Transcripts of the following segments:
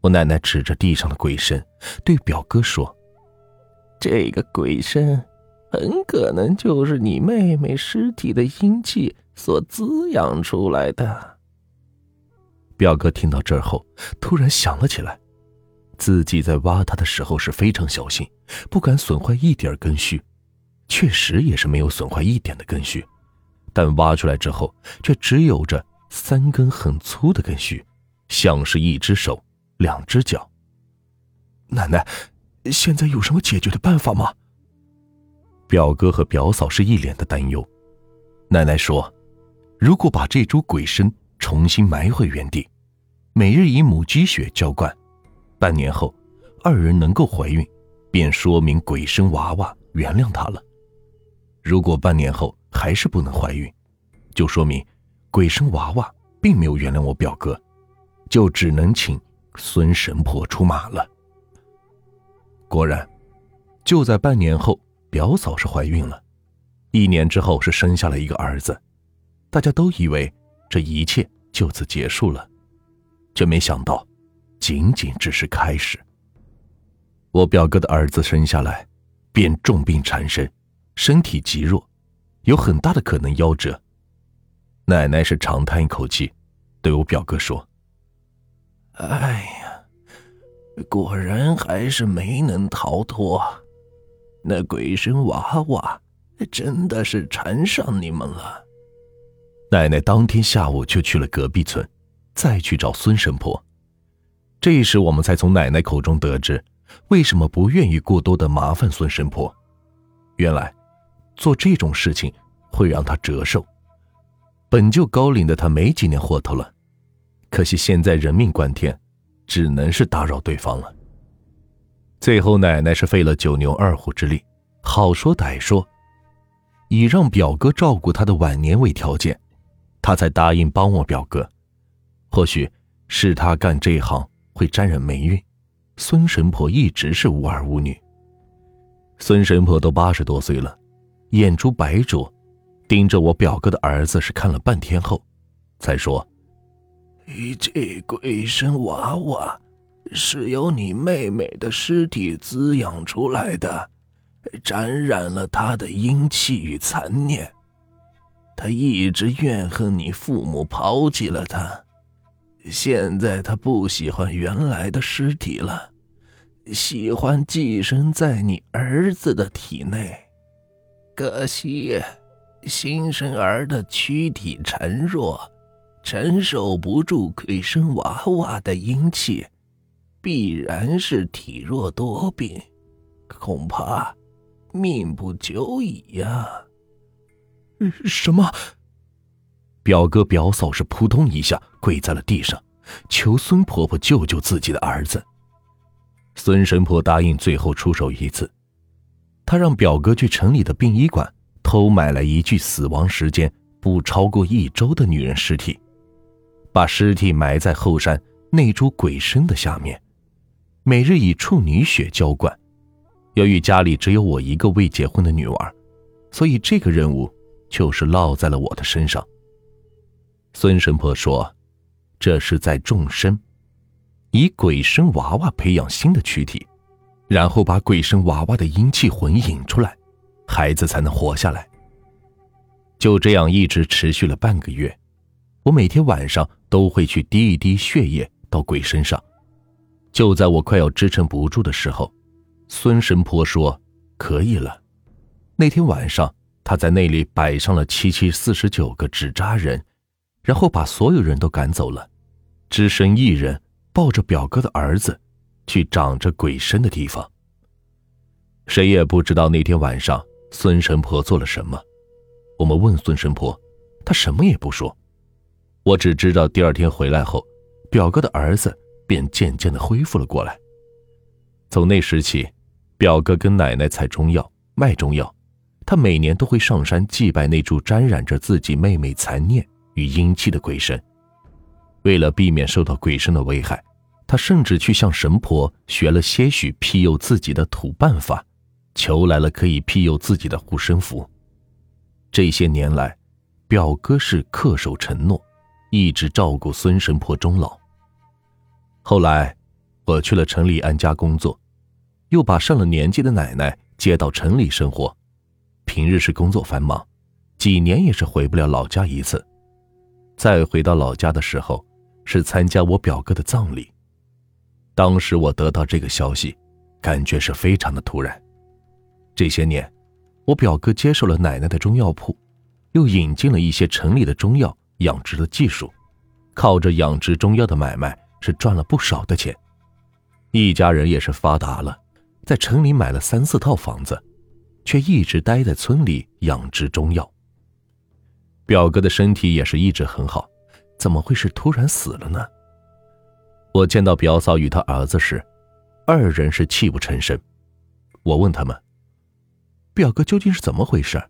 我奶奶指着地上的鬼神，对表哥说：“这个鬼神，很可能就是你妹妹尸体的阴气所滋养出来的。”表哥听到这儿后，突然想了起来，自己在挖它的时候是非常小心，不敢损坏一点根须，确实也是没有损坏一点的根须，但挖出来之后，却只有着三根很粗的根须，像是一只手。两只脚。奶奶，现在有什么解决的办法吗？表哥和表嫂是一脸的担忧。奶奶说：“如果把这株鬼参重新埋回原地，每日以母鸡血浇灌，半年后，二人能够怀孕，便说明鬼参娃娃原谅他了。如果半年后还是不能怀孕，就说明鬼参娃娃并没有原谅我表哥，就只能请。”孙神婆出马了。果然，就在半年后，表嫂是怀孕了，一年之后是生下了一个儿子。大家都以为这一切就此结束了，却没想到，仅仅只是开始。我表哥的儿子生下来，便重病缠身，身体极弱，有很大的可能夭折。奶奶是长叹一口气，对我表哥说。哎，果然还是没能逃脱。那鬼神娃娃真的是缠上你们了。奶奶当天下午就去了隔壁村，再去找孙神婆。这时我们才从奶奶口中得知，为什么不愿意过多的麻烦孙神婆。原来，做这种事情会让她折寿。本就高龄的她没几年活头了。可惜现在人命关天，只能是打扰对方了。最后奶奶是费了九牛二虎之力，好说歹说，以让表哥照顾她的晚年为条件，她才答应帮我表哥。或许是他干这一行会沾染霉运，孙神婆一直是无儿无女。孙神婆都八十多岁了，眼珠白灼，盯着我表哥的儿子是看了半天后，才说。你这鬼神娃娃是由你妹妹的尸体滋养出来的，沾染了她的阴气与残念。她一直怨恨你父母抛弃了她，现在她不喜欢原来的尸体了，喜欢寄生在你儿子的体内。可惜，新生儿的躯体孱弱。承受不住鬼生娃娃的阴气，必然是体弱多病，恐怕命不久矣呀！什么？表哥表嫂是扑通一下跪在了地上，求孙婆婆救救自己的儿子。孙神婆答应最后出手一次，她让表哥去城里的殡仪馆偷买来一具死亡时间不超过一周的女人尸体。把尸体埋在后山那株鬼参的下面，每日以处女血浇灌。由于家里只有我一个未结婚的女儿，所以这个任务就是落在了我的身上。孙神婆说：“这是在种参，以鬼参娃娃培养新的躯体，然后把鬼参娃娃的阴气魂引出来，孩子才能活下来。”就这样一直持续了半个月。我每天晚上都会去滴一滴血液到鬼身上，就在我快要支撑不住的时候，孙神婆说可以了。那天晚上，她在那里摆上了七七四十九个纸扎人，然后把所有人都赶走了，只身一人抱着表哥的儿子，去长着鬼身的地方。谁也不知道那天晚上孙神婆做了什么。我们问孙神婆，她什么也不说。我只知道第二天回来后，表哥的儿子便渐渐的恢复了过来。从那时起，表哥跟奶奶采中药、卖中药，他每年都会上山祭拜那株沾染着自己妹妹残念与阴气的鬼神。为了避免受到鬼神的危害，他甚至去向神婆学了些许庇佑自己的土办法，求来了可以庇佑自己的护身符。这些年来，表哥是恪守承诺。一直照顾孙神婆终老。后来，我去了城里安家工作，又把上了年纪的奶奶接到城里生活。平日是工作繁忙，几年也是回不了老家一次。再回到老家的时候，是参加我表哥的葬礼。当时我得到这个消息，感觉是非常的突然。这些年，我表哥接受了奶奶的中药铺，又引进了一些城里的中药养殖的技术，靠着养殖中药的买卖是赚了不少的钱。一家人也是发达了，在城里买了三四套房子。却一直待在村里养殖中药。表哥的身体也是一直很好，怎么会是突然死了呢？我见到表嫂与他儿子时，二人是泣不成声。我问他们：“表哥究竟是怎么回事？”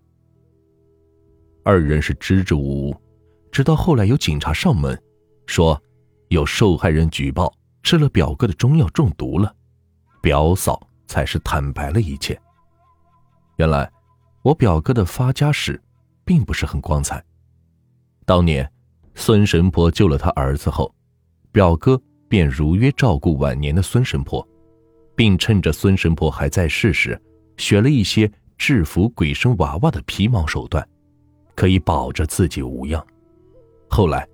二人是支支吾吾，直到后来有警察上门，说有受害人举报吃了表哥的中药中毒了，表嫂才是坦白了一切。原来，我表哥的发家史并不是很光彩。当年，孙神婆救了他儿子后，表哥便如约照顾晚年的孙神婆，并趁着孙神婆还在世时，学了一些制服鬼神娃娃的皮毛手段，可以保着自己无恙。后来，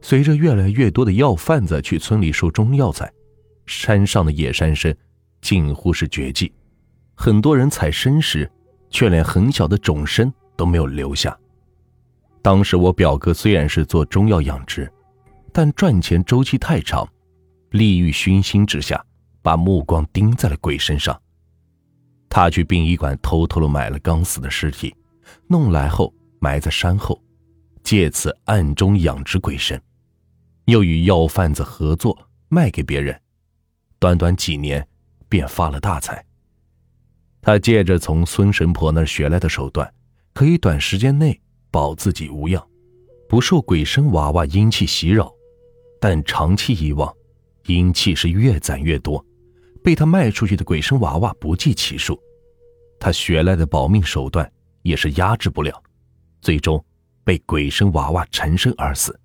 随着越来越多的药贩子去村里收中药材，山上的野山参近乎是绝迹，很多人采参时。却连很小的种参都没有留下。当时我表哥虽然是做中药养殖，但赚钱周期太长，利欲熏心之下，把目光盯在了鬼身上。他去殡仪馆偷偷的买了刚死的尸体，弄来后埋在山后，借此暗中养殖鬼神，又与药贩子合作卖给别人，短短几年便发了大财。他借着从孙神婆那儿学来的手段，可以短时间内保自己无恙，不受鬼神娃娃阴气袭扰。但长期以往，阴气是越攒越多，被他卖出去的鬼神娃娃不计其数。他学来的保命手段也是压制不了，最终被鬼神娃娃缠身而死。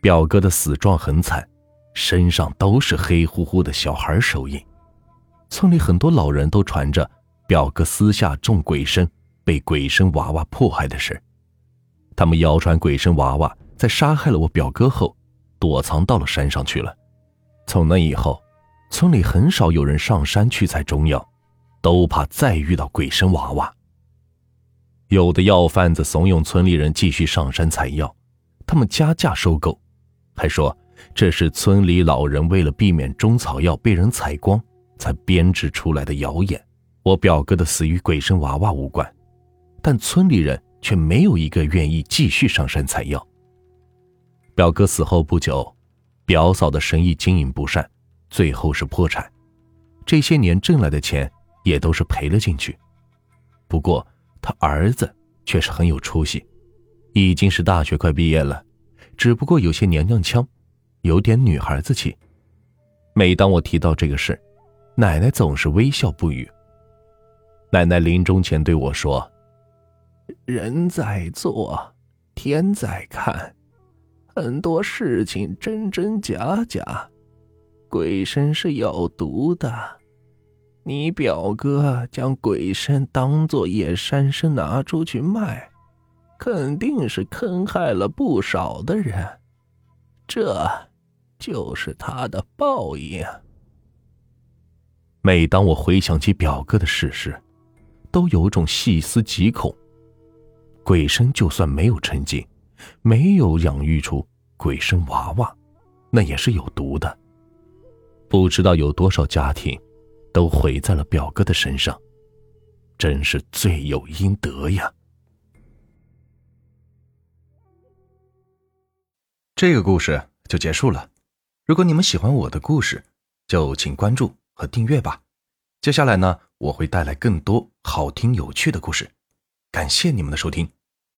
表哥的死状很惨，身上都是黑乎乎的小孩手印。村里很多老人都传着。表哥私下种鬼参，被鬼神娃娃迫害的事，他们谣传鬼神娃娃在杀害了我表哥后，躲藏到了山上去了。从那以后，村里很少有人上山去采中药，都怕再遇到鬼神娃娃。有的药贩子怂恿村里人继续上山采药，他们加价收购，还说这是村里老人为了避免中草药被人采光，才编织出来的谣言。我表哥的死与鬼神娃娃无关，但村里人却没有一个愿意继续上山采药。表哥死后不久，表嫂的生意经营不善，最后是破产，这些年挣来的钱也都是赔了进去。不过他儿子却是很有出息，已经是大学快毕业了，只不过有些娘娘腔，有点女孩子气。每当我提到这个事，奶奶总是微笑不语。奶奶临终前对我说：“人在做，天在看，很多事情真真假假，鬼神是有毒的。你表哥将鬼参当做野山参拿出去卖，肯定是坑害了不少的人，这就是他的报应。”每当我回想起表哥的事时，都有种细思极恐。鬼神就算没有成精，没有养育出鬼参娃娃，那也是有毒的。不知道有多少家庭都毁在了表哥的身上，真是罪有应得呀。这个故事就结束了。如果你们喜欢我的故事，就请关注和订阅吧。接下来呢，我会带来更多好听有趣的故事，感谢你们的收听。